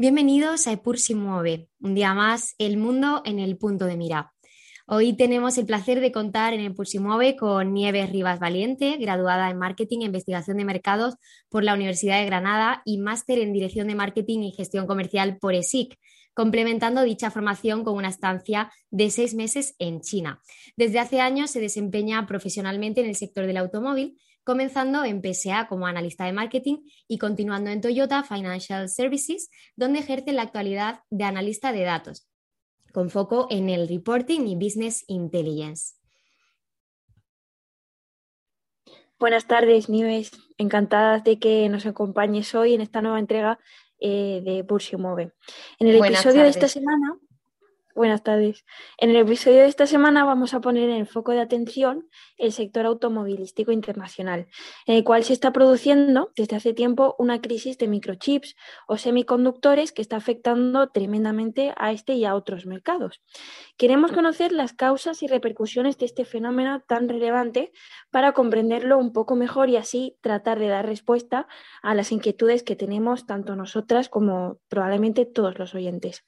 Bienvenidos a Epur si mueve, un día más, el mundo en el punto de mira. Hoy tenemos el placer de contar en Epur si mueve con Nieves Rivas Valiente, graduada en Marketing e Investigación de Mercados por la Universidad de Granada y máster en Dirección de Marketing y Gestión Comercial por ESIC, complementando dicha formación con una estancia de seis meses en China. Desde hace años se desempeña profesionalmente en el sector del automóvil comenzando en PSA como analista de marketing y continuando en Toyota Financial Services, donde ejerce en la actualidad de analista de datos, con foco en el reporting y business intelligence. Buenas tardes, Nieves. Encantadas de que nos acompañes hoy en esta nueva entrega eh, de Bursio Move. En el episodio de esta semana Buenas tardes. En el episodio de esta semana vamos a poner en el foco de atención el sector automovilístico internacional, en el cual se está produciendo desde hace tiempo una crisis de microchips o semiconductores que está afectando tremendamente a este y a otros mercados. Queremos conocer las causas y repercusiones de este fenómeno tan relevante para comprenderlo un poco mejor y así tratar de dar respuesta a las inquietudes que tenemos tanto nosotras como probablemente todos los oyentes.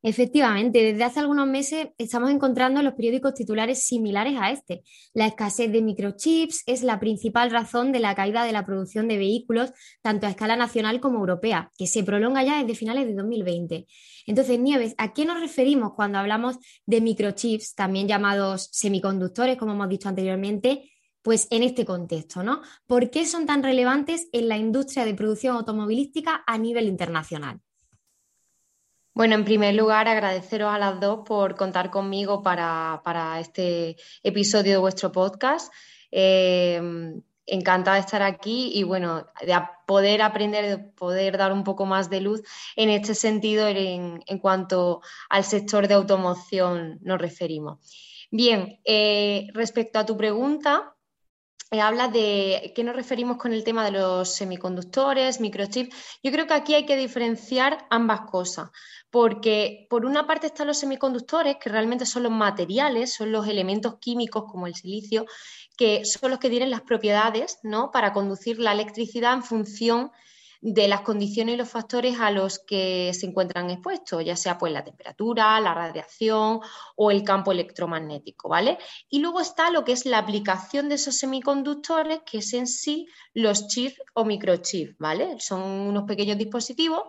Efectivamente, desde hace algunos meses estamos encontrando en los periódicos titulares similares a este. La escasez de microchips es la principal razón de la caída de la producción de vehículos, tanto a escala nacional como europea, que se prolonga ya desde finales de 2020. Entonces, Nieves, ¿a qué nos referimos cuando hablamos de microchips, también llamados semiconductores, como hemos dicho anteriormente? Pues en este contexto, ¿no? ¿Por qué son tan relevantes en la industria de producción automovilística a nivel internacional? Bueno, en primer lugar, agradeceros a las dos por contar conmigo para, este episodio de vuestro podcast. Eh, encantada de estar aquí y bueno, de poder aprender, de poder dar un poco más de luz en este sentido en, cuanto al sector de automoción nos referimos. Bien, eh, respecto a tu pregunta, habla de qué nos referimos con el tema de los semiconductores, microchips. Yo creo que aquí hay que diferenciar ambas cosas porque por una parte están los semiconductores, que realmente son los materiales, son los elementos químicos como el silicio, que son los que tienen las propiedades ¿no? para conducir la electricidad en función las condiciones y los factores a los que se encuentran expuestos, ya sea pues la temperatura, la radiación o el campo electromagnético, ¿vale? Y luego está lo que es la aplicación de esos semiconductores, que es en sí los chips o microchips, ¿vale? Son unos pequeños dispositivos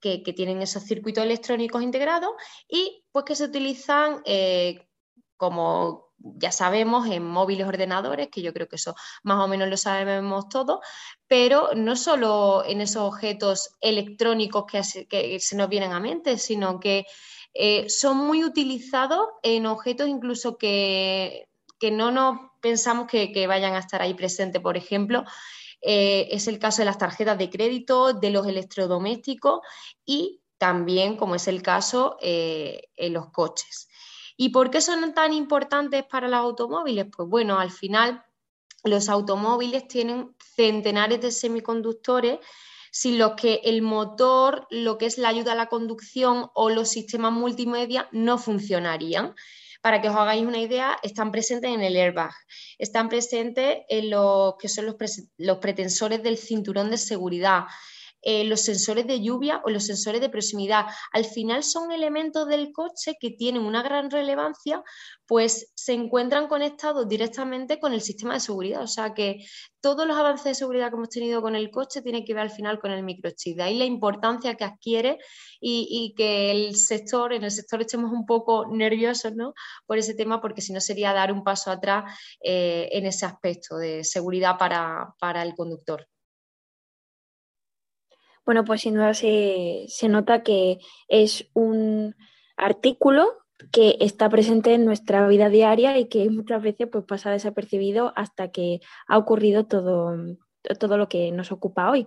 que, tienen esos circuitos electrónicos integrados y pues que se utilizan eh, como ya sabemos en móviles ordenadores, que yo creo que eso más o menos lo sabemos todos, pero no solo en esos objetos electrónicos que, se nos vienen a mente, sino que eh, son muy utilizados en objetos incluso que, no nos pensamos que, que vayan a estar ahí presentes. Por ejemplo, eh, es el caso de las tarjetas de crédito, de los electrodomésticos y también, como es el caso, eh, en los coches. ¿Y por qué son tan importantes para los automóviles? Pues bueno, al final los automóviles tienen centenares de semiconductores sin los que el motor, lo que es la ayuda a la conducción o los sistemas multimedia no funcionarían. Para que os hagáis una idea, están presentes en el airbag, están presentes en lo que son los, los pretensores del cinturón de seguridad, eh, los sensores de lluvia o los sensores de proximidad. Al final son elementos del coche que tienen una gran relevancia, pues se encuentran conectados directamente con el sistema de seguridad. O sea que todos los avances de seguridad que hemos tenido con el coche tienen que ver al final con el microchip. De ahí la importancia que adquiere y, que el sector, en el sector estemos un poco nerviosos ¿no? por ese tema, porque si no sería dar un paso atrás eh, en ese aspecto de seguridad para el conductor. Bueno, pues sin duda se, nota que es un artículo que está presente en nuestra vida diaria y que muchas veces pues, pasa desapercibido hasta que ha ocurrido todo, todo lo que nos ocupa hoy.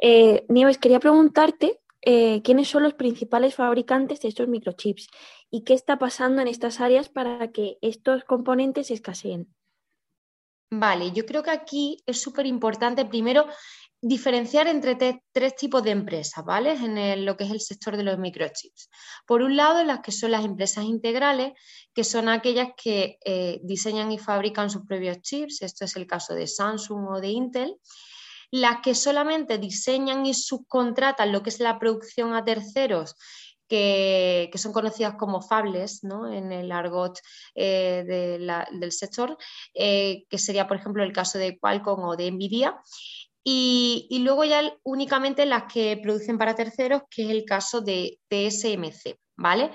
Eh, Nieves, quería preguntarte eh, quiénes son los principales fabricantes de estos microchips y qué está pasando en estas áreas para que estos componentes escaseen. Vale, yo creo que aquí es súper importante primero diferenciar entre tres tipos de empresas, ¿vale? En lo que es el sector de los microchips. Por un lado, las que son las empresas integrales, que son aquellas que eh, diseñan y fabrican sus propios chips. Esto es el caso de Samsung o de Intel. las que solamente diseñan y subcontratan lo que es la producción a terceros que, son conocidas como fables en el argot eh, del sector, eh, que sería, por ejemplo, el caso de Qualcomm o de Nvidia. Y, luego ya únicamente las que producen para terceros, que es el caso de TSMC, ¿vale?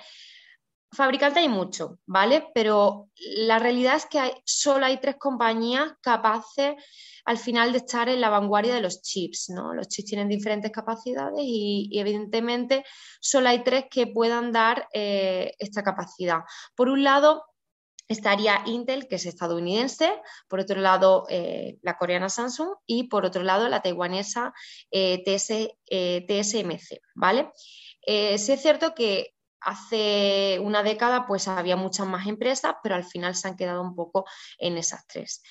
Fabricante hay mucho, ¿vale? Pero la realidad es que solo hay tres compañías capaces al final de estar en la vanguardia de los chips, ¿no? Los chips tienen diferentes capacidades y, evidentemente solo hay tres que puedan dar eh, esta capacidad. Por un lado, estaría Intel, que es estadounidense, por otro lado eh, la coreana Samsung y por otro lado la taiwanesa eh, TSMC, ¿vale? sí es cierto que hace una década pues había muchas más empresas, pero al final se han quedado un poco en esas tres.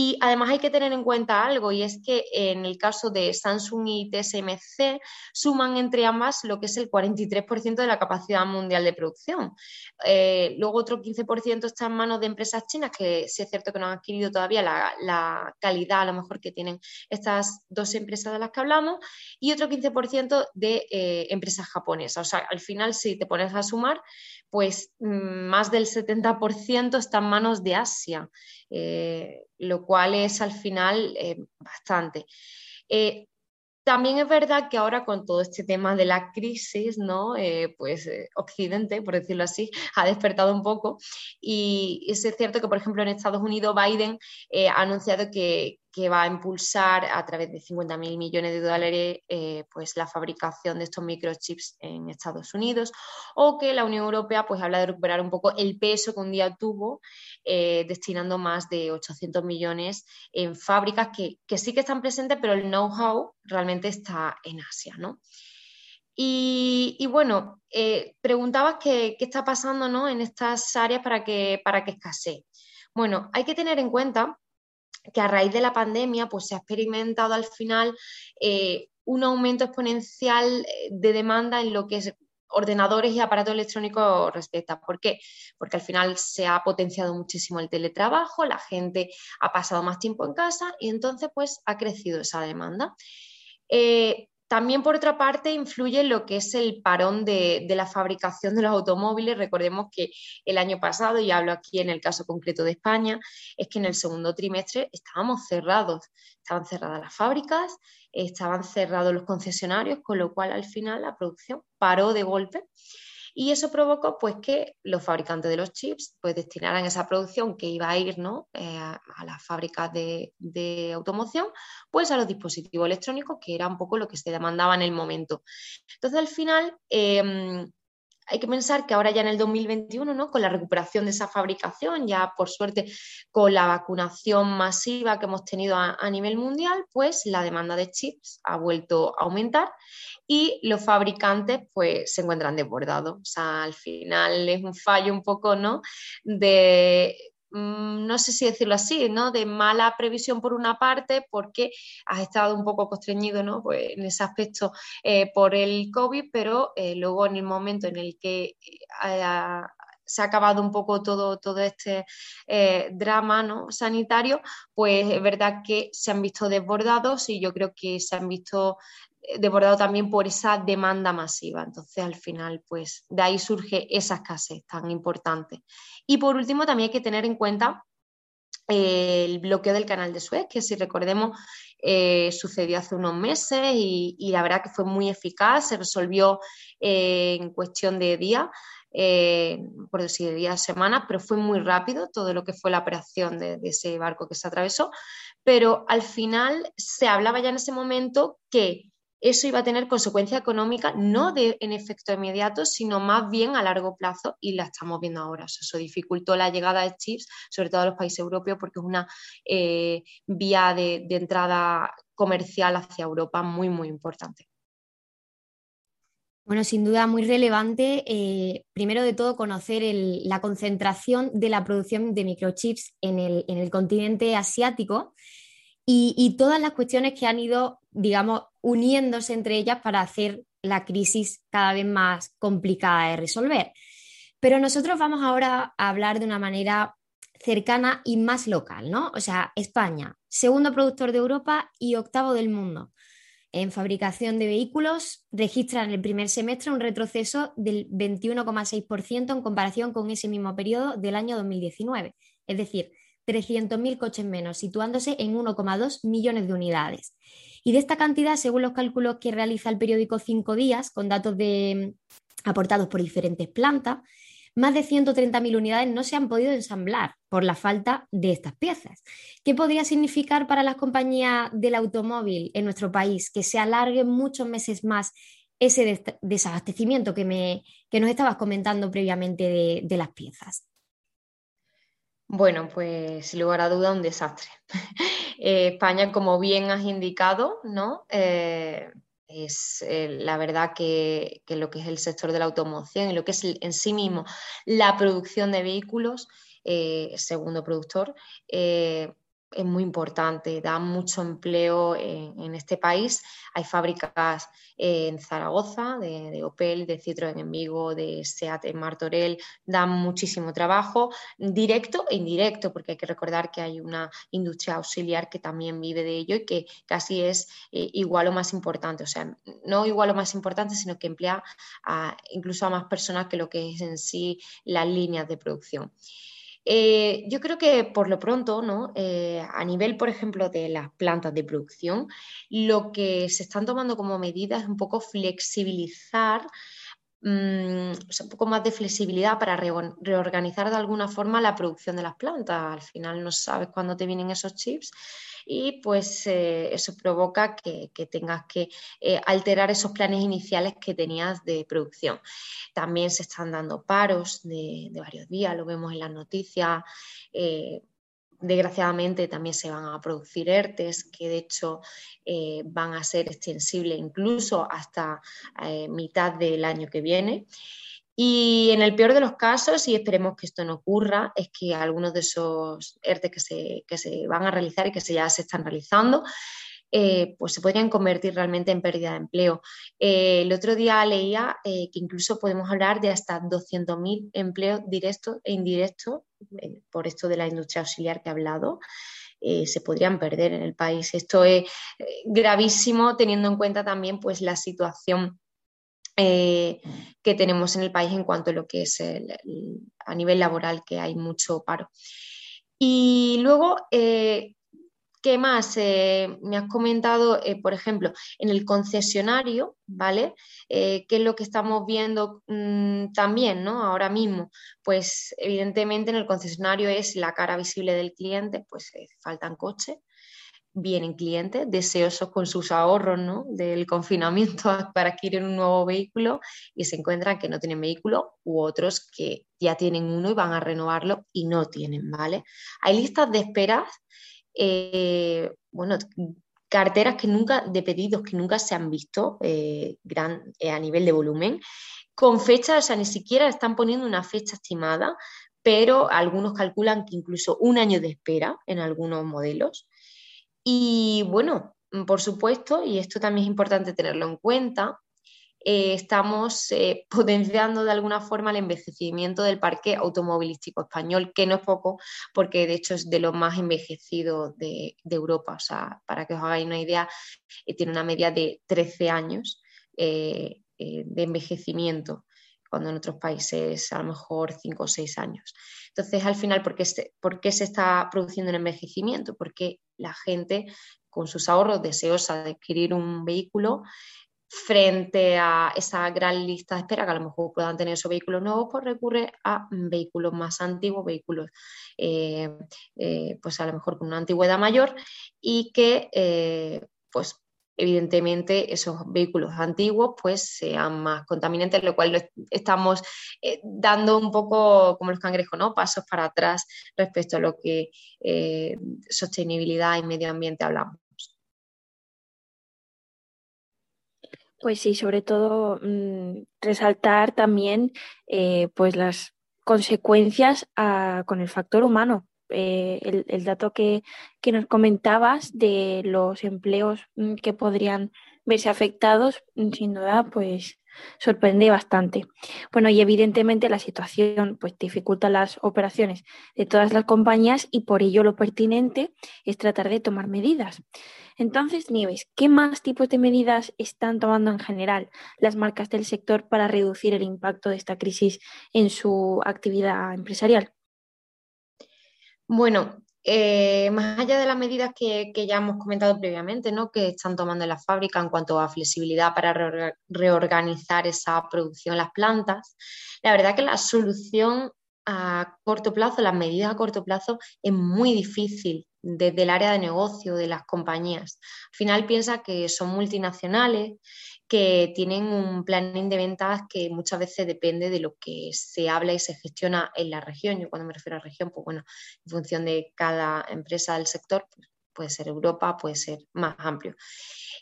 Y además hay que tener en cuenta algo, y es que en el caso de Samsung y TSMC suman entre ambas lo que es el 43% de la capacidad mundial de producción. Eh, luego otro 15% está en manos de empresas chinas, que sí es cierto que no han adquirido todavía la, calidad a lo mejor que tienen estas dos empresas de las que hablamos, y otro 15% de eh, empresas japonesas. O sea, al final, si te pones a sumar, pues mm, más del 70% está en manos de Asia. Eh, lo cual es al final eh, bastante. Eh, también es verdad que ahora con todo este tema de la crisis, ¿no? pues Occidente, por decirlo así, ha despertado un poco. Y es cierto que, por ejemplo, en Estados Unidos Biden ha anunciado que, que va a impulsar a través de 50.000 millones de dólares eh, pues la fabricación de estos microchips en Estados Unidos o que la Unión Europea pues habla de recuperar un poco el peso que un día tuvo eh, destinando más de 800 millones en fábricas que, sí que están presentes pero el know-how realmente está en Asia, ¿no? Y, bueno, eh, preguntabas qué, está pasando ¿no? en estas áreas para que, para que escasee. Bueno, hay que tener en cuenta que a raíz de la pandemia pues, se ha experimentado al final eh, un aumento exponencial eh, de demanda en lo que es ordenadores y aparatos electrónicos respecta. ¿Por qué? Porque al final se ha potenciado muchísimo el teletrabajo, la gente ha pasado más tiempo en casa y entonces pues ha crecido esa demanda. Eh, también, por otra parte, influye lo que es el parón de, la fabricación de los automóviles. Recordemos que el año pasado, y hablo aquí en el caso concreto de España, es que en el segundo trimestre estábamos cerrados. Estaban cerradas las fábricas, estaban cerrados los concesionarios, con lo cual al final la producción paró de golpe. Y eso provocó pues, que los fabricantes de los chips pues, destinaran esa producción que iba a ir ¿no? Eh, a, las fábricas de, automoción, pues a los dispositivos electrónicos, que era un poco lo que se demandaba en el momento. Entonces, al final, em, hay que pensar que ahora ya en el 2021, ¿no? con la recuperación de esa fabricación, ya por suerte con la vacunación masiva que hemos tenido a, nivel mundial, pues la demanda de chips ha vuelto a aumentar y los fabricantes pues se encuentran desbordados. O sea, al final es un fallo un poco, ¿no? De no sé si decirlo así, ¿no? De mala previsión por una parte, porque has estado un poco constreñido, ¿no? Pues en ese aspecto eh, por el COVID, pero eh, luego en el momento en el que eh, se ha acabado un poco todo, todo este drama ¿no? sanitario, pues es verdad que se han visto desbordados y yo creo que se han visto desbordado también por esa demanda masiva. Entonces, al final, pues de ahí surge esa escasez tan importante. Y por último, también hay que tener en cuenta eh, el bloqueo del canal de Suez, que si recordemos eh, sucedió hace unos meses y, la verdad que fue muy eficaz, se resolvió eh, en cuestión de días. por decir días, semanas, pero fue muy rápido todo lo que fue la operación de, ese barco que se atravesó. Pero al final se hablaba ya en ese momento que eso iba a tener consecuencia económica no de, en efecto inmediato, sino más bien a largo plazo y la estamos viendo ahora. eso dificultó la llegada de chips, sobre todo a los países europeos, porque es una eh, vía de, entrada comercial hacia Europa muy, muy importante. Bueno, sin duda muy relevante, eh, primero de todo, conocer la concentración de la producción de microchips en el, en el continente asiático y, todas las cuestiones que han ido, digamos, uniéndose entre ellas para hacer la crisis cada vez más complicada de resolver. Pero nosotros vamos ahora a hablar de una manera cercana y más local, ¿no? O sea, España. segundo productor de Europa y octavo del mundo. En fabricación de vehículos registran en el primer semestre un retroceso del 21,6% en comparación con ese mismo periodo del año 2019, es decir, 300.000 coches menos, situándose en 1,2 millones de unidades. Y de esta cantidad, según los cálculos que realiza el periódico Cinco Días, con datos de, aportados por diferentes plantas, más de 130.000 unidades no se han podido ensamblar por la falta de estas piezas. ¿Qué podría significar para las compañías del automóvil en nuestro país que se alargue muchos meses más ese desabastecimiento que, me, que nos estabas comentando previamente de, las piezas? Bueno, pues sin lugar a duda un desastre. Eh, España, como bien has indicado, ¿no? Eh, es eh, la verdad que, lo que es el sector de la automoción y lo que es en sí mismo la producción de vehículos, eh, segundo productor, es muy importante, da mucho empleo en, este país. Hay fábricas en Zaragoza, de, Opel, de Citroën en Vigo, de SEAT en Martorell, dan muchísimo trabajo, directo e indirecto, porque hay que recordar que hay una industria auxiliar que también vive de ello y que casi es eh, igual o más importante, o sea, no igual o más importante, sino que emplea incluso a más personas que lo que es en sí las líneas de producción. Eh, yo creo que por lo pronto, ¿no? Eh, a nivel, por ejemplo, de las plantas de producción, lo que se están tomando como medida es un poco flexibilizar mm, un poco más de flexibilidad para reorganizar de alguna forma la producción de las plantas. Al final no sabes cuándo te vienen esos chips y pues eh, eso provoca que, tengas que eh, alterar esos planes iniciales que tenías de producción. También se están dando paros de, varios días, lo vemos en las noticias. Eh, desgraciadamente también se van a producir ERTES que de hecho van a ser extensibles incluso hasta mitad del año que viene. Y en el peor de los casos, y esperemos que esto no ocurra, es que algunos de esos ERTE que se, que se van a realizar y que se ya se están realizando, eh, pues se podrían convertir realmente en pérdida de empleo. Eh, el otro día leía eh, que incluso podemos hablar de hasta 200.000 empleos directos e indirectos, por esto de la industria auxiliar que he hablado. se podrían perder en el país. Esto es gravísimo teniendo en cuenta también pues, la situación que tenemos en el país en cuanto a lo que es a nivel laboral, que hay mucho paro. Y luego, ¿qué más? Eh, me has comentado, por ejemplo, en el concesionario, ¿vale? ¿Qué es lo que estamos viendo mm, también, ¿no? Ahora mismo, pues evidentemente en el concesionario es la cara visible del cliente, pues faltan coches vienen clientes deseosos con sus ahorros ¿no? del confinamiento para adquirir un nuevo vehículo y se encuentran que no tienen vehículo u otros que ya tienen uno y van a renovarlo y no tienen, ¿vale? Hay listas de esperas, eh, bueno, carteras que nunca, de pedidos que nunca se han visto eh, gran, eh, a nivel de volumen, con fechas, o sea, ni siquiera están poniendo una fecha estimada, pero algunos calculan que incluso un año de espera en algunos modelos. Y bueno, por supuesto, y esto también es importante tenerlo en cuenta, eh, estamos eh, potenciando de alguna forma el envejecimiento del parque automovilístico español, que no es poco, porque de hecho es de los más envejecidos de, Europa. O sea, para que os hagáis una idea, eh, tiene una media de 13 años de envejecimiento cuando en otros países a lo mejor 5 o 6 años. Entonces, al final, ¿por qué, se, ¿por qué se está produciendo un envejecimiento? Porque la gente, con sus ahorros, deseosa de adquirir un vehículo, frente a esa gran lista de espera que a lo mejor puedan tener esos vehículos nuevos, pues recurre a vehículos más antiguos, vehículos eh, eh, pues a lo mejor con una antigüedad mayor y que eh, pues evidentemente esos vehículos antiguos pues sean más contaminantes, lo cual estamos dando un poco como los cangrejos, ¿no? Pasos para atrás respecto a lo que sostenibilidad y medio ambiente hablamos. Pues sí, sobre todo mm, resaltar también eh, pues las consecuencias con el factor humano, eh, el, dato que, nos comentabas de los empleos mm, que podrían verse afectados, mm, sin duda, pues sorprende bastante. Bueno, y evidentemente la situación pues dificulta las operaciones de todas las compañías y por ello lo pertinente es tratar de tomar medidas. Entonces, Nieves, ¿qué más tipos de medidas están tomando en general las marcas del sector para reducir el impacto de esta crisis en su actividad empresarial? Bueno, eh, más allá de las medidas que, ya hemos comentado previamente, ¿no? que están tomando en la fábrica en cuanto a flexibilidad para reorganizar esa producción las plantas, la verdad que la solución a corto plazo, las medidas a corto plazo, es muy difícil desde el área de negocio de las compañías. Al final piensa que son multinacionales, que tienen un planning de ventas que muchas veces depende de lo que se habla y se gestiona en la región. Yo cuando me refiero a región, pues bueno, en función de cada empresa del sector, pues puede ser Europa, puede ser más amplio.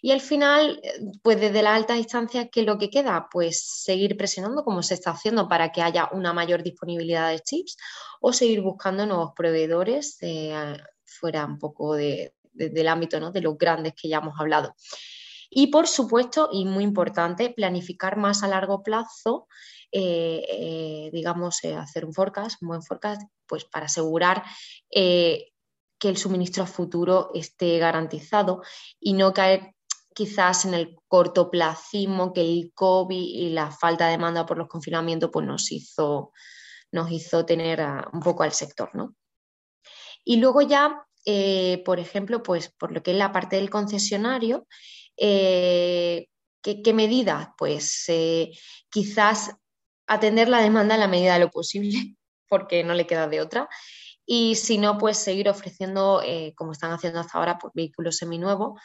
Y al final, pues desde la alta distancia, ¿qué es lo que queda? Pues seguir presionando como se está haciendo para que haya una mayor disponibilidad de chips o seguir buscando nuevos proveedores eh, fuera un poco del ámbito ¿no? de los grandes que ya hemos hablado. Y por supuesto, y muy importante, planificar más a largo plazo, eh, eh, digamos, hacer un forecast, un buen forecast, pues para asegurar que el suministro futuro esté garantizado y no caer quizás en el cortoplacismo que el COVID y la falta de demanda por los confinamientos pues nos hizo, nos hizo tener un poco al sector. ¿no? Y luego ya, eh, por ejemplo, pues por lo que es la parte del concesionario, eh, ¿qué, medidas? Pues eh, quizás atender la demanda en la medida de lo posible, porque no le queda de otra. Y si no, pues seguir ofreciendo, como están haciendo hasta ahora, pues, vehículos seminuevos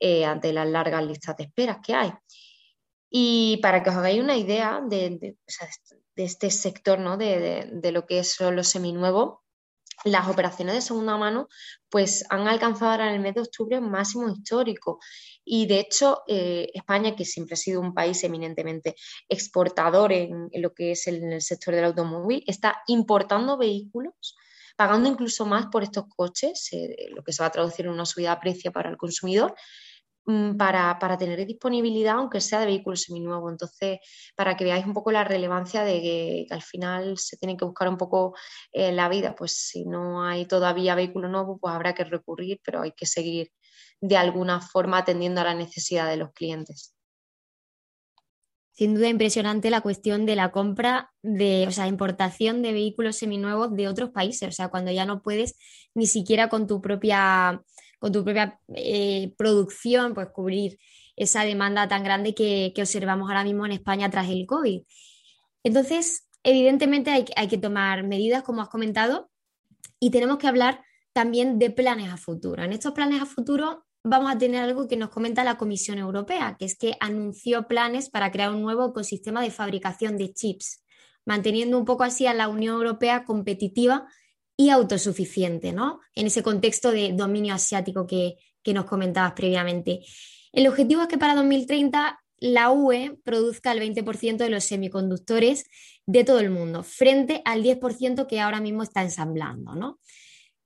eh, ante las largas listas de esperas que hay. Y para que os hagáis una idea de, este sector, ¿no? de, lo que son los seminuevos, las operaciones de segunda mano pues han alcanzado ahora en el mes de octubre un máximo histórico. Y de hecho eh, España que siempre ha sido un país eminentemente exportador en, lo que es el, el, sector del automóvil está importando vehículos pagando incluso más por estos coches eh, lo que se va a traducir en una subida de precio para el consumidor Mm, para, tener disponibilidad, aunque sea de vehículos seminuevos. Entonces, para que veáis un poco la relevancia de que, al final se tiene que buscar un poco eh, la vida, pues si no hay todavía vehículo nuevo, pues habrá que recurrir, pero hay que seguir de alguna forma atendiendo a la necesidad de los clientes. Sin duda impresionante la cuestión de la compra de, o sea, importación de vehículos seminuevos de otros países, o sea, cuando ya no puedes ni siquiera con tu propia con tu propia eh, producción, pues cubrir esa demanda tan grande que, observamos ahora mismo en España tras el COVID. Entonces, evidentemente hay, hay que tomar medidas, como has comentado, y tenemos que hablar también de planes a futuro. En estos planes a futuro vamos a tener algo que nos comenta la Comisión Europea, que es que anunció planes para crear un nuevo ecosistema de fabricación de chips, manteniendo un poco así a la Unión Europea competitiva y autosuficiente, ¿no? En ese contexto de dominio asiático que, nos comentabas previamente. El objetivo es que para 2030 la UE produzca el 20% de los semiconductores de todo el mundo, frente al 10% que ahora mismo está ensamblando, ¿no?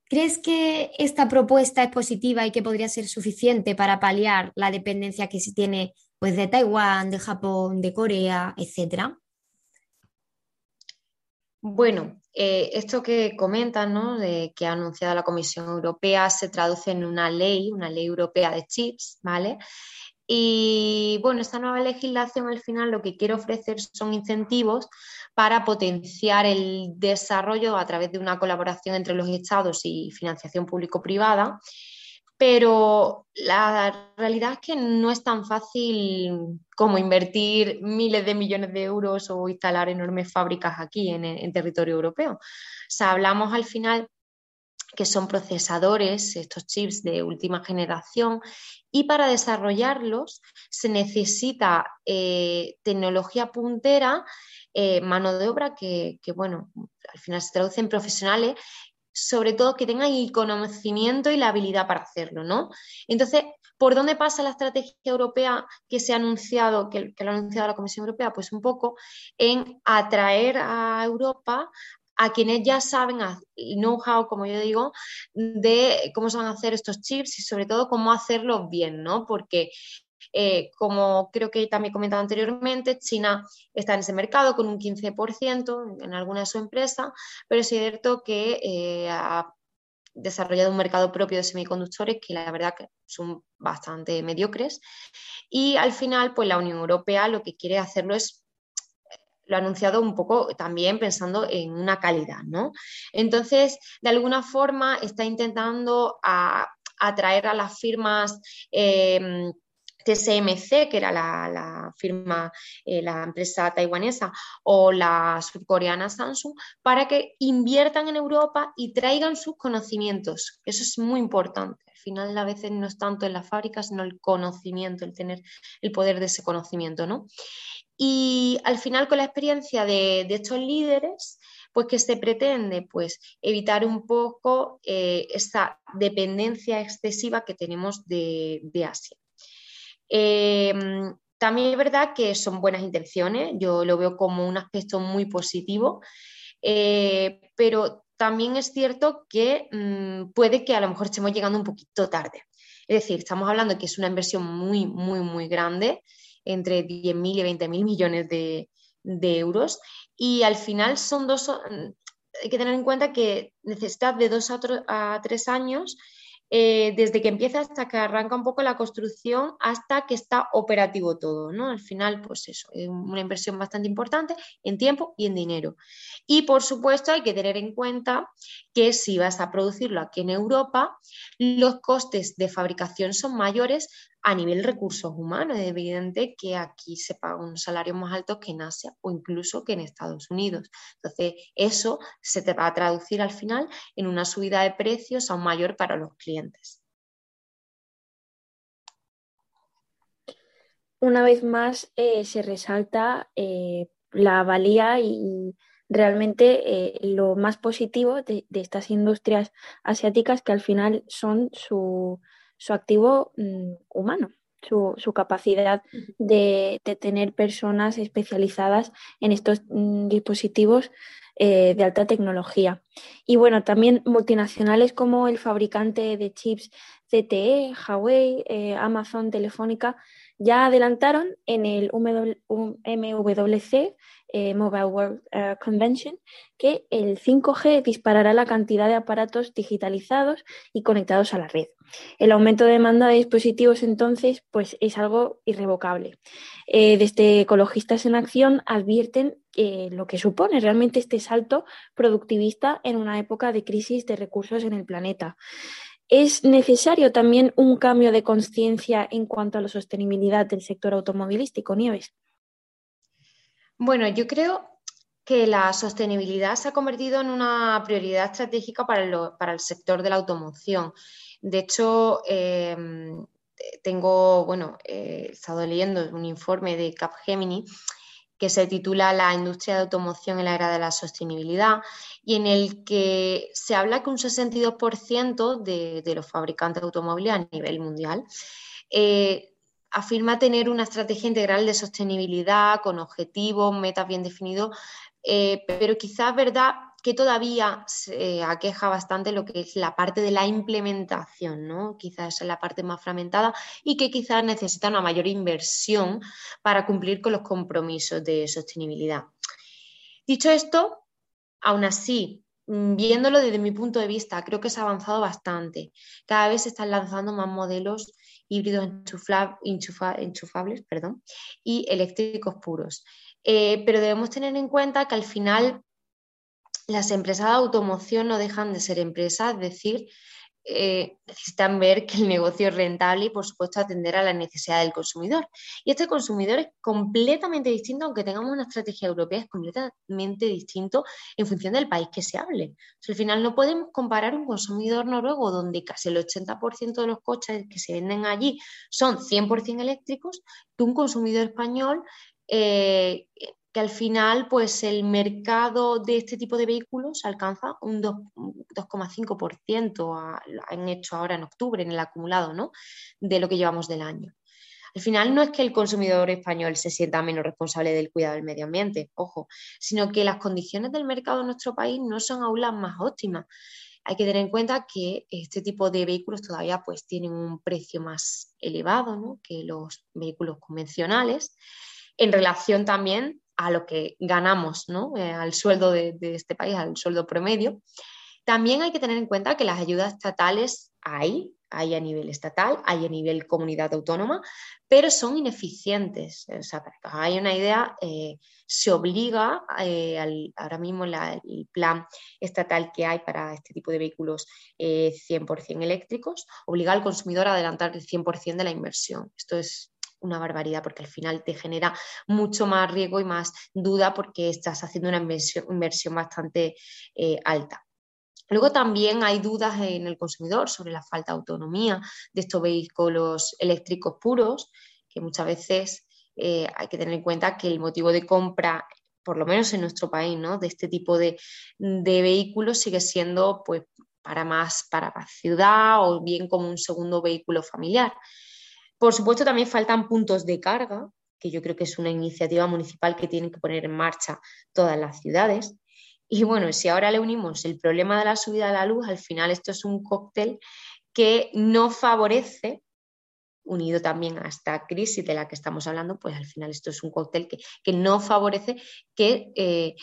¿Crees que esta propuesta es positiva y que podría ser suficiente para paliar la dependencia que se tiene pues, de Taiwán, de Japón, de Corea, etcétera? Bueno, eh, esto que comentan, ¿no? de que ha anunciado la Comisión Europea, se traduce en una ley, una ley europea de chips, ¿vale? Y bueno, esta nueva legislación al final lo que quiere ofrecer son incentivos para potenciar el desarrollo a través de una colaboración entre los estados y financiación público-privada pero la realidad es que no es tan fácil como invertir miles de millones de euros o instalar enormes fábricas aquí en, territorio europeo. O sea, hablamos al final que son procesadores, estos chips de última generación, y para desarrollarlos se necesita eh, tecnología puntera, eh, mano de obra que, que, bueno, al final se traduce en profesionales sobre todo que tengan el conocimiento y la habilidad para hacerlo, ¿no? Entonces, ¿por dónde pasa la estrategia europea que se ha anunciado, que, lo ha anunciado la Comisión Europea? Pues un poco en atraer a Europa a quienes ya saben know-how, como yo digo, de cómo se van a hacer estos chips y sobre todo cómo hacerlo bien, ¿no? Porque Eh, como creo que también he comentado anteriormente, China está en ese mercado con un 15% en alguna de sus empresas, pero es cierto que eh, ha desarrollado un mercado propio de semiconductores que la verdad que son bastante mediocres. Y al final, pues la Unión Europea lo que quiere hacerlo es lo ha anunciado un poco también pensando en una calidad, ¿no? Entonces, de alguna forma está intentando atraer a las firmas eh, TSMC, que era la, firma, eh, la empresa taiwanesa, o la surcoreana Samsung, para que inviertan en Europa y traigan sus conocimientos. Eso es muy importante. Al final, a veces no es tanto en las fábricas, sino el conocimiento, el tener el poder de ese conocimiento, ¿no? Y al final, con la experiencia de, estos líderes, pues que se pretende pues evitar un poco eh, esta dependencia excesiva que tenemos de, Asia. Em, también es verdad que son buenas intenciones, yo lo veo como un aspecto muy positivo, eh, pero también es cierto que mm, puede que a lo mejor estemos llegando un poquito tarde. Es decir, estamos hablando que es una inversión muy, muy, muy grande entre 10.000 y 20.000 millones de, euros. Y al final son dos, hay que tener en cuenta que necesitas de dos a, tres años eh, desde que empieza hasta que arranca un poco la construcción hasta que está operativo todo, ¿no? Al final, pues eso, es una inversión bastante importante en tiempo y en dinero. Y por supuesto hay que tener en cuenta que si vas a producirlo aquí en Europa, los costes de fabricación son mayores a nivel recursos humanos. Es evidente que aquí se pagan unos salarios más altos que en Asia o incluso que en Estados Unidos. Entonces, eso se te va a traducir al final en una subida de precios aún mayor para los clientes. Una vez más, eh, se resalta eh, la valía y realmente eh, lo más positivo de, estas industrias asiáticas que al final son su, su activo mm, humano, su, capacidad de, tener personas especializadas en estos mm, dispositivos eh, de alta tecnología. Y bueno, también multinacionales como el fabricante de chips CTE, Huawei, eh, Amazon, Telefónica, ya adelantaron en el MWC eh, Mobile World Convention, que el 5G disparará la cantidad de aparatos digitalizados y conectados a la red. El aumento de demanda de dispositivos entonces pues, es algo irrevocable. Eh, desde Ecologistas en Acción advierten lo que supone realmente este salto productivista en una época de crisis de recursos en el planeta. Es necesario también un cambio de conciencia en cuanto a la sostenibilidad del sector automovilístico, Nieves. Bueno, yo creo que la sostenibilidad se ha convertido en una prioridad estratégica para, el sector de la automoción. De hecho, em, tengo, bueno, he estado leyendo un informe de Capgemini que se titula La industria de automoción en la era de la sostenibilidad y en el que se habla que un 62% de, los fabricantes de automóviles a nivel mundial eh, afirma tener una estrategia integral de sostenibilidad con objetivos, metas bien definidos, eh, pero quizás verdad que todavía se aqueja bastante lo que es la parte de la implementación, ¿no? Quizás es la parte más fragmentada y que quizás necesita una mayor inversión para cumplir con los compromisos de sostenibilidad. Dicho esto, aún así, mm, viéndolo desde mi punto de vista, creo que se ha avanzado bastante. Cada vez se están lanzando más modelos híbridos enchufables perdón, y eléctricos puros. Eh, pero debemos tener en cuenta que al final las empresas de automoción no dejan de ser empresas, es decir, eh, necesitan ver que el negocio es rentable y, por supuesto, atender a la necesidad del consumidor. Y este consumidor es completamente distinto, aunque tengamos una estrategia europea, es completamente distinto en función del país que se hable. al final no podemos comparar un consumidor noruego donde casi el 80% de los coches que se venden allí son 100% eléctricos, que un consumidor español eh, que al final pues el mercado de este tipo de vehículos alcanza un 2,5%, han hecho ahora en octubre en el acumulado ¿no? de lo que llevamos del año. Al final no es que el consumidor español se sienta menos responsable del cuidado del medio ambiente, ojo, sino que las condiciones del mercado en nuestro país no son aún las más óptimas. hay que tener en cuenta que este tipo de vehículos todavía pues tienen un precio más elevado que los vehículos convencionales en relación también a lo que ganamos, eh, al sueldo de, este país, al sueldo promedio. También hay que tener en cuenta que las ayudas estatales hay, hay a nivel estatal, hay a nivel comunidad autónoma, pero son ineficientes. Hay una idea, eh, se obliga eh, ahora mismo el plan estatal que hay para este tipo de vehículos 100% eléctricos, obliga al consumidor a adelantar el 100% de la inversión. Esto es una barbaridad porque al final te genera mucho más riesgo y más duda porque estás haciendo una inversión, bastante eh, alta. Luego también hay dudas en el consumidor sobre la falta de autonomía de estos vehículos eléctricos puros, que muchas veces eh, hay que tener en cuenta que el motivo de compra, por lo menos en nuestro país, ¿no? de este tipo de, de vehículos sigue siendo pues, para más para ciudad o bien como un segundo vehículo familiar. Por supuesto, también faltan puntos de carga, que yo creo que es una iniciativa municipal que tienen que poner en marcha todas las ciudades. Y bueno, si ahora le unimos el problema de la subida de la luz, al final esto es un cóctel que no favorece unido también a esta crisis de la que estamos hablando, pues al final esto es un cóctel que, no favorece que eh,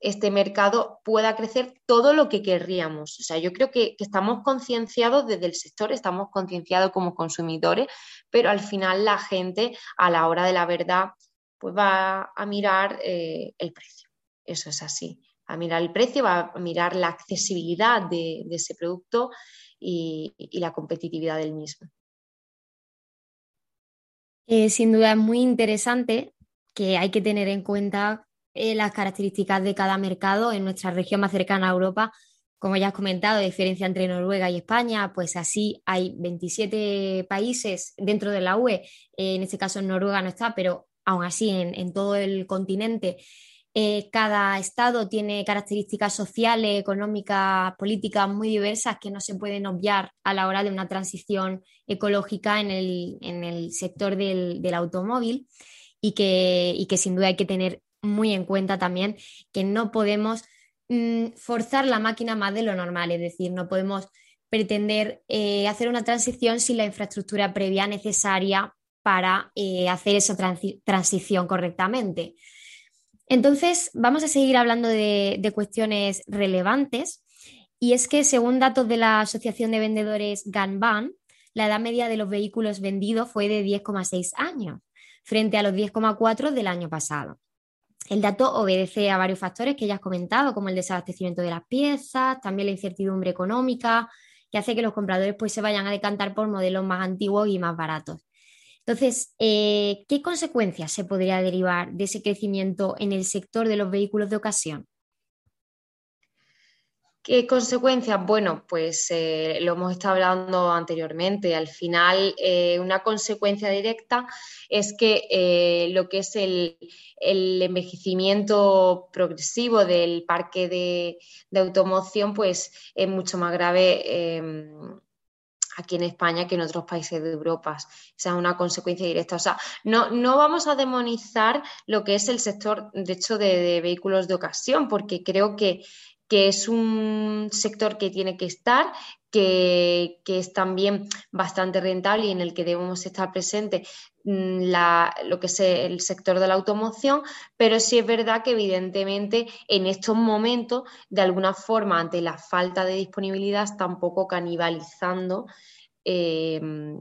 este mercado pueda crecer todo lo que querríamos. O sea, yo creo que, estamos concienciados desde el sector, estamos concienciados como consumidores, pero al final la gente a la hora de la verdad pues va a mirar eh, el precio. Eso es así. A mirar el precio, va a mirar la accesibilidad de, ese producto y la competitividad del mismo. Sin duda es muy interesante que hay que tener en cuenta eh, las características de cada mercado en nuestra región más cercana a Europa. Como ya has comentado, diferencia entre Noruega y España, pues así hay 27 países dentro de la UE, eh, en este caso Noruega no está, pero aún así en todo el continente eh, cada estado tiene características sociales, económicas, políticas muy diversas que no se pueden obviar a la hora de una transición ecológica en el, sector del, automóvil y que, que, sin duda hay que tener muy en cuenta también que no podemos mm, forzar la máquina más de lo normal, es decir, no podemos pretender eh, hacer una transición sin la infraestructura previa necesaria para eh, hacer esa transición correctamente. Entonces, vamos a seguir hablando de, cuestiones relevantes y es que según datos de la Asociación de Vendedores Ganban, la edad media de los vehículos vendidos fue de 10,6 años, frente a los 10,4 del año pasado. El dato obedece a varios factores que ya has comentado, como el desabastecimiento de las piezas, también la incertidumbre económica, que hace que los compradores pues, se vayan a decantar por modelos más antiguos y más baratos. Entonces, eh, ¿qué consecuencias se podría derivar de ese crecimiento en el sector de los vehículos de ocasión? ¿Qué consecuencias? Bueno, pues eh, lo hemos estado hablando anteriormente. Al final, eh, una consecuencia directa es que lo que es el, envejecimiento progresivo del parque de, de, automoción, pues es mucho más grave em, aquí en España que en otros países de Europa. Esa es una consecuencia directa. O sea, no, no vamos a demonizar lo que es el sector, de hecho, de, vehículos de ocasión, porque creo que, que es un sector que tiene que estar, que, es también bastante rentable y en el que debemos estar presentes mm, lo que es el sector de la automoción, pero sí es verdad que evidentemente en estos momentos, de alguna forma, ante la falta de disponibilidad, está un poco canibalizando em,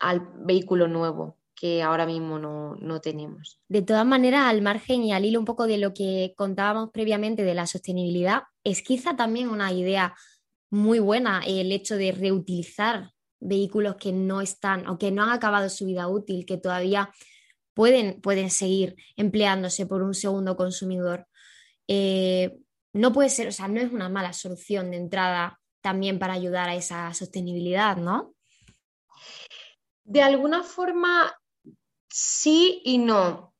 al vehículo nuevo que ahora mismo no, no, tenemos. De todas maneras, al margen y al hilo un poco de lo que contábamos previamente de la sostenibilidad, es quizá también una idea muy buena el hecho de reutilizar vehículos que no están o que no han acabado su vida útil, que todavía pueden, pueden seguir empleándose por un segundo consumidor. Eh, no puede ser, o sea, no es una mala solución de entrada también para ayudar a esa sostenibilidad, ¿no? De alguna forma, sí y no.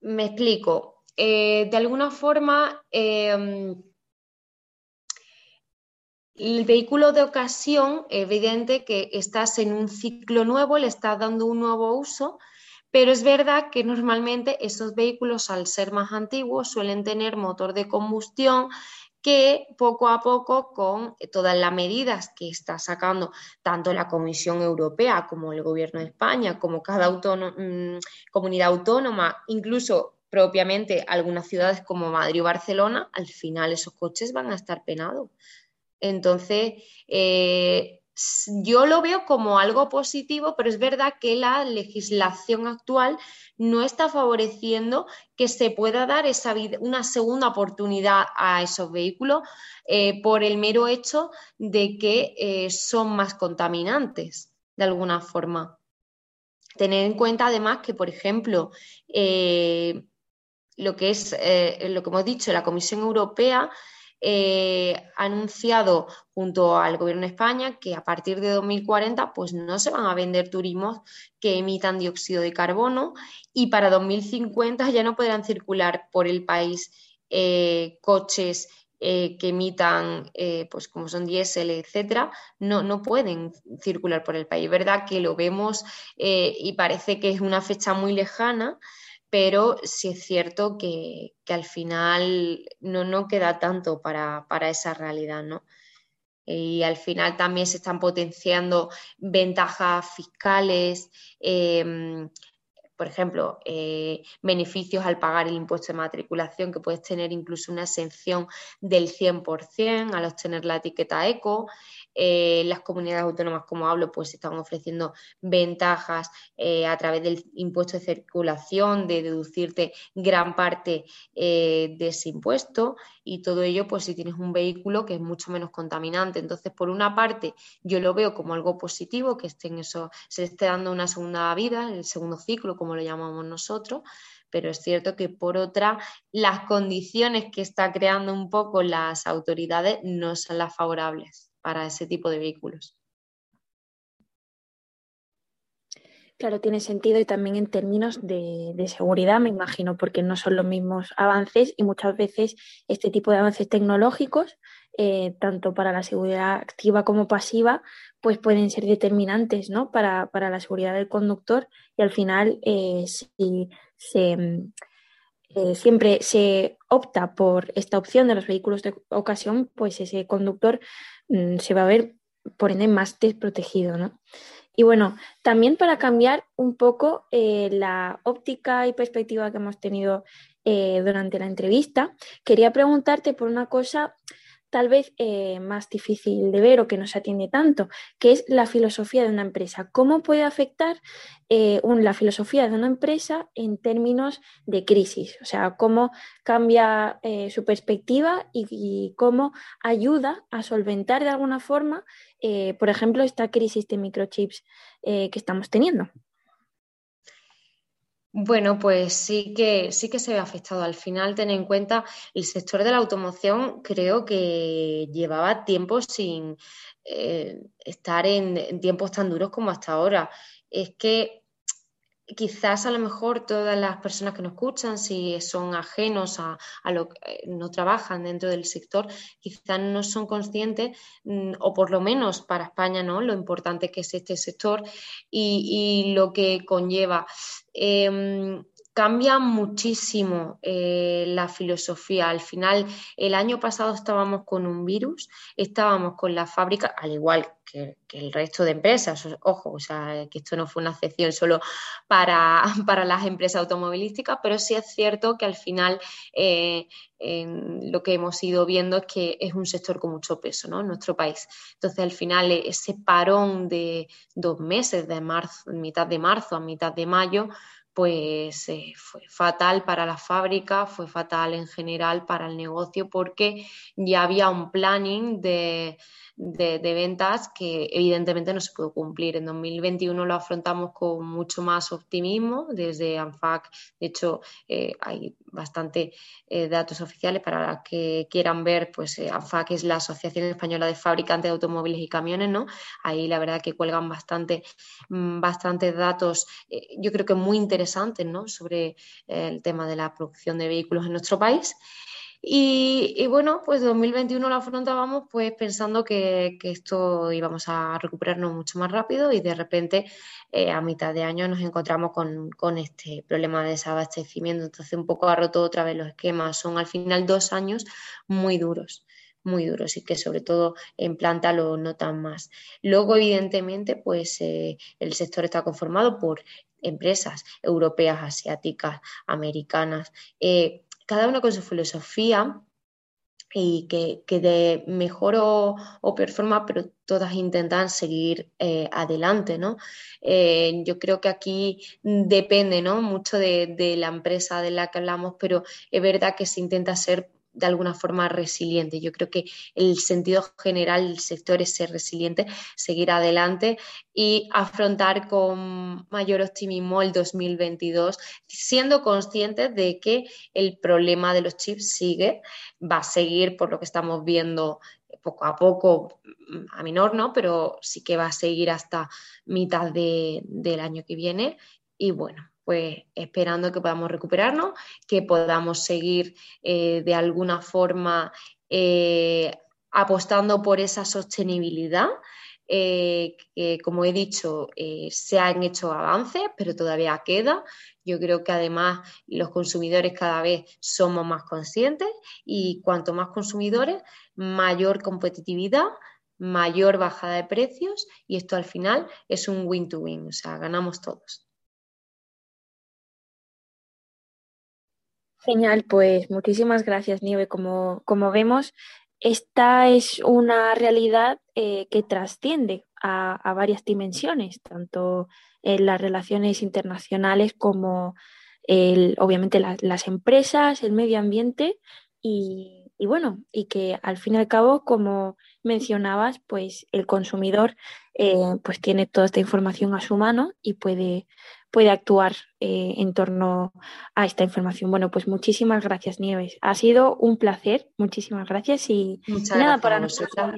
Me explico. Eh, de alguna forma, eh, el vehículo de ocasión, evidente que estás en un ciclo nuevo, le estás dando un nuevo uso, pero es verdad que normalmente esos vehículos, al ser más antiguos, suelen tener motor de combustión que poco a poco con todas las medidas que está sacando tanto la Comisión Europea como el Gobierno de España, como cada mm, comunidad autónoma, incluso propiamente algunas ciudades como Madrid o Barcelona, al final esos coches van a estar penados. Entonces, eh, yo lo veo como algo positivo, pero es verdad que la legislación actual no está favoreciendo que se pueda dar esa una segunda oportunidad a esos vehículos eh, por el mero hecho de que eh, son más contaminantes, de alguna forma. Tener en cuenta además que, por ejemplo, lo que es lo que hemos dicho, la Comisión Europea ha anunciado junto al Gobierno de España que a partir de 2040 pues no se van a vender turismos que emitan dióxido de carbono y para 2050 ya no podrán circular por el país eh, coches eh, que emitan, eh, pues como son diésel, etcétera, no, no pueden circular por el país. ¿Verdad que lo vemos y parece que es una fecha muy lejana? Pero sí es cierto que, al final no, no queda tanto para, esa realidad, ¿no? Y al final también se están potenciando ventajas fiscales, em, por ejemplo, eh, beneficios al pagar el impuesto de matriculación, que puedes tener incluso una exención del 100% al obtener la etiqueta eco. Eh, las comunidades autónomas, como hablo, pues están ofreciendo ventajas eh, a través del impuesto de circulación, de deducirte gran parte de ese impuesto y todo ello, pues si tienes un vehículo que es mucho menos contaminante. Entonces, por una parte, yo lo veo como algo positivo, que esté en eso, se esté dando una segunda vida, el segundo ciclo, como lo llamamos nosotros, pero es cierto que por otra, las condiciones que está creando un poco las autoridades no son las favorables para ese tipo de vehículos. Claro, tiene sentido y también en términos de, seguridad, me imagino, porque no son los mismos avances y muchas veces este tipo de avances tecnológicos, eh, tanto para la seguridad activa como pasiva, pues pueden ser determinantes ¿no? para, la seguridad del conductor y al final eh, si se, eh, siempre se opta por esta opción de los vehículos de ocasión, pues ese conductor mm, se va a ver por ende más desprotegido. ¿no? Y bueno, también para cambiar un poco eh, la óptica y perspectiva que hemos tenido eh, durante la entrevista, quería preguntarte por una cosa tal vez eh, más difícil de ver o que no se atiende tanto, que es la filosofía de una empresa. ¿Cómo puede afectar eh, la filosofía de una empresa en términos de crisis? O sea, cómo cambia eh, su perspectiva y, cómo ayuda a solventar de alguna forma, por ejemplo, esta crisis de microchips que estamos teniendo. Bueno, pues sí que sí que se ve afectado. Al final, ten en cuenta, el sector de la automoción creo que llevaba tiempo sin eh, estar en, tiempos tan duros como hasta ahora. Es que quizás a lo mejor todas las personas que nos escuchan, si son ajenos a, lo que eh, no trabajan dentro del sector, quizás no son conscientes, mm, o por lo menos para España, ¿no? Lo importante que es este sector y, lo que conlleva. Em, cambia muchísimo eh, la filosofía. Al final, el año pasado estábamos con un virus, estábamos con la fábrica, al igual que, el resto de empresas, ojo, o sea, que esto no fue una excepción solo para, para las empresas automovilísticas, pero sí es cierto que al final eh, lo que hemos ido viendo es que es un sector con mucho peso ¿no? en nuestro país. Entonces, al final, ese parón de dos meses, de marzo, mitad de marzo a mitad de mayo, pues eh, fue fatal para la fábrica, fue fatal en general para el negocio porque ya había un planning de, de, ventas que evidentemente no se pudo cumplir. En 2021 lo afrontamos con mucho más optimismo desde ANFAC. De hecho, eh, hay bastante eh, datos oficiales para los que quieran ver, pues eh, ANFAC es la Asociación Española de Fabricantes de Automóviles y Camiones, ¿no? Ahí la verdad que cuelgan bastante, mm, bastantes datos, yo creo que muy interesantes, ¿no? Sobre el tema de la producción de vehículos en nuestro país. Y, bueno, pues 2021 lo afrontábamos pues pensando que, esto íbamos a recuperarnos mucho más rápido y de repente eh, a mitad de año nos encontramos con, este problema de desabastecimiento. Entonces un poco ha roto otra vez los esquemas. Son al final dos años muy duros. muy duros y que sobre todo en planta lo notan más. Luego, evidentemente, pues eh, el sector está conformado por empresas europeas, asiáticas, americanas, eh, cada una con su filosofía y que, que de mejor o, o, peor forma, pero todas intentan seguir eh, adelante, ¿no? Eh, yo creo que aquí depende, ¿no? Mucho de, de, la empresa de la que hablamos, pero es verdad que se intenta ser de alguna forma resiliente. Yo creo que el sentido general del sector es ser resiliente, seguir adelante y afrontar con mayor optimismo el 2022, siendo conscientes de que el problema de los chips sigue, va a seguir por lo que estamos viendo poco a poco a menor, ¿no? Pero sí que va a seguir hasta mitad de, del año que viene. Y bueno, pues esperando que podamos recuperarnos, que podamos seguir eh, de alguna forma eh, apostando por esa sostenibilidad. Eh, que como he dicho, se han hecho avances, pero todavía queda. Yo creo que además los consumidores cada vez somos más conscientes y cuanto más consumidores, mayor competitividad, mayor bajada de precios y esto al final es un win-to-win, -win, o sea, ganamos todos. Genial, pues muchísimas gracias, Nieve. Como, como vemos, esta es una realidad eh, que trasciende a, varias dimensiones, tanto en las relaciones internacionales como el, obviamente las empresas, el medio ambiente y, y, bueno, y que al fin y al cabo, como mencionabas, pues el consumidor eh, pues tiene toda esta información a su mano y puede, puede actuar eh, en torno a esta información. Bueno, pues muchísimas gracias, Nieves. Ha sido un placer, muchísimas gracias y nada para nosotros.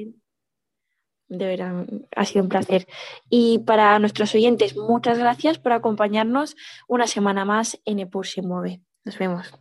De verdad, ha sido un placer. Y para nuestros oyentes, muchas gracias por acompañarnos una semana más en Epur se mueve. Nos vemos.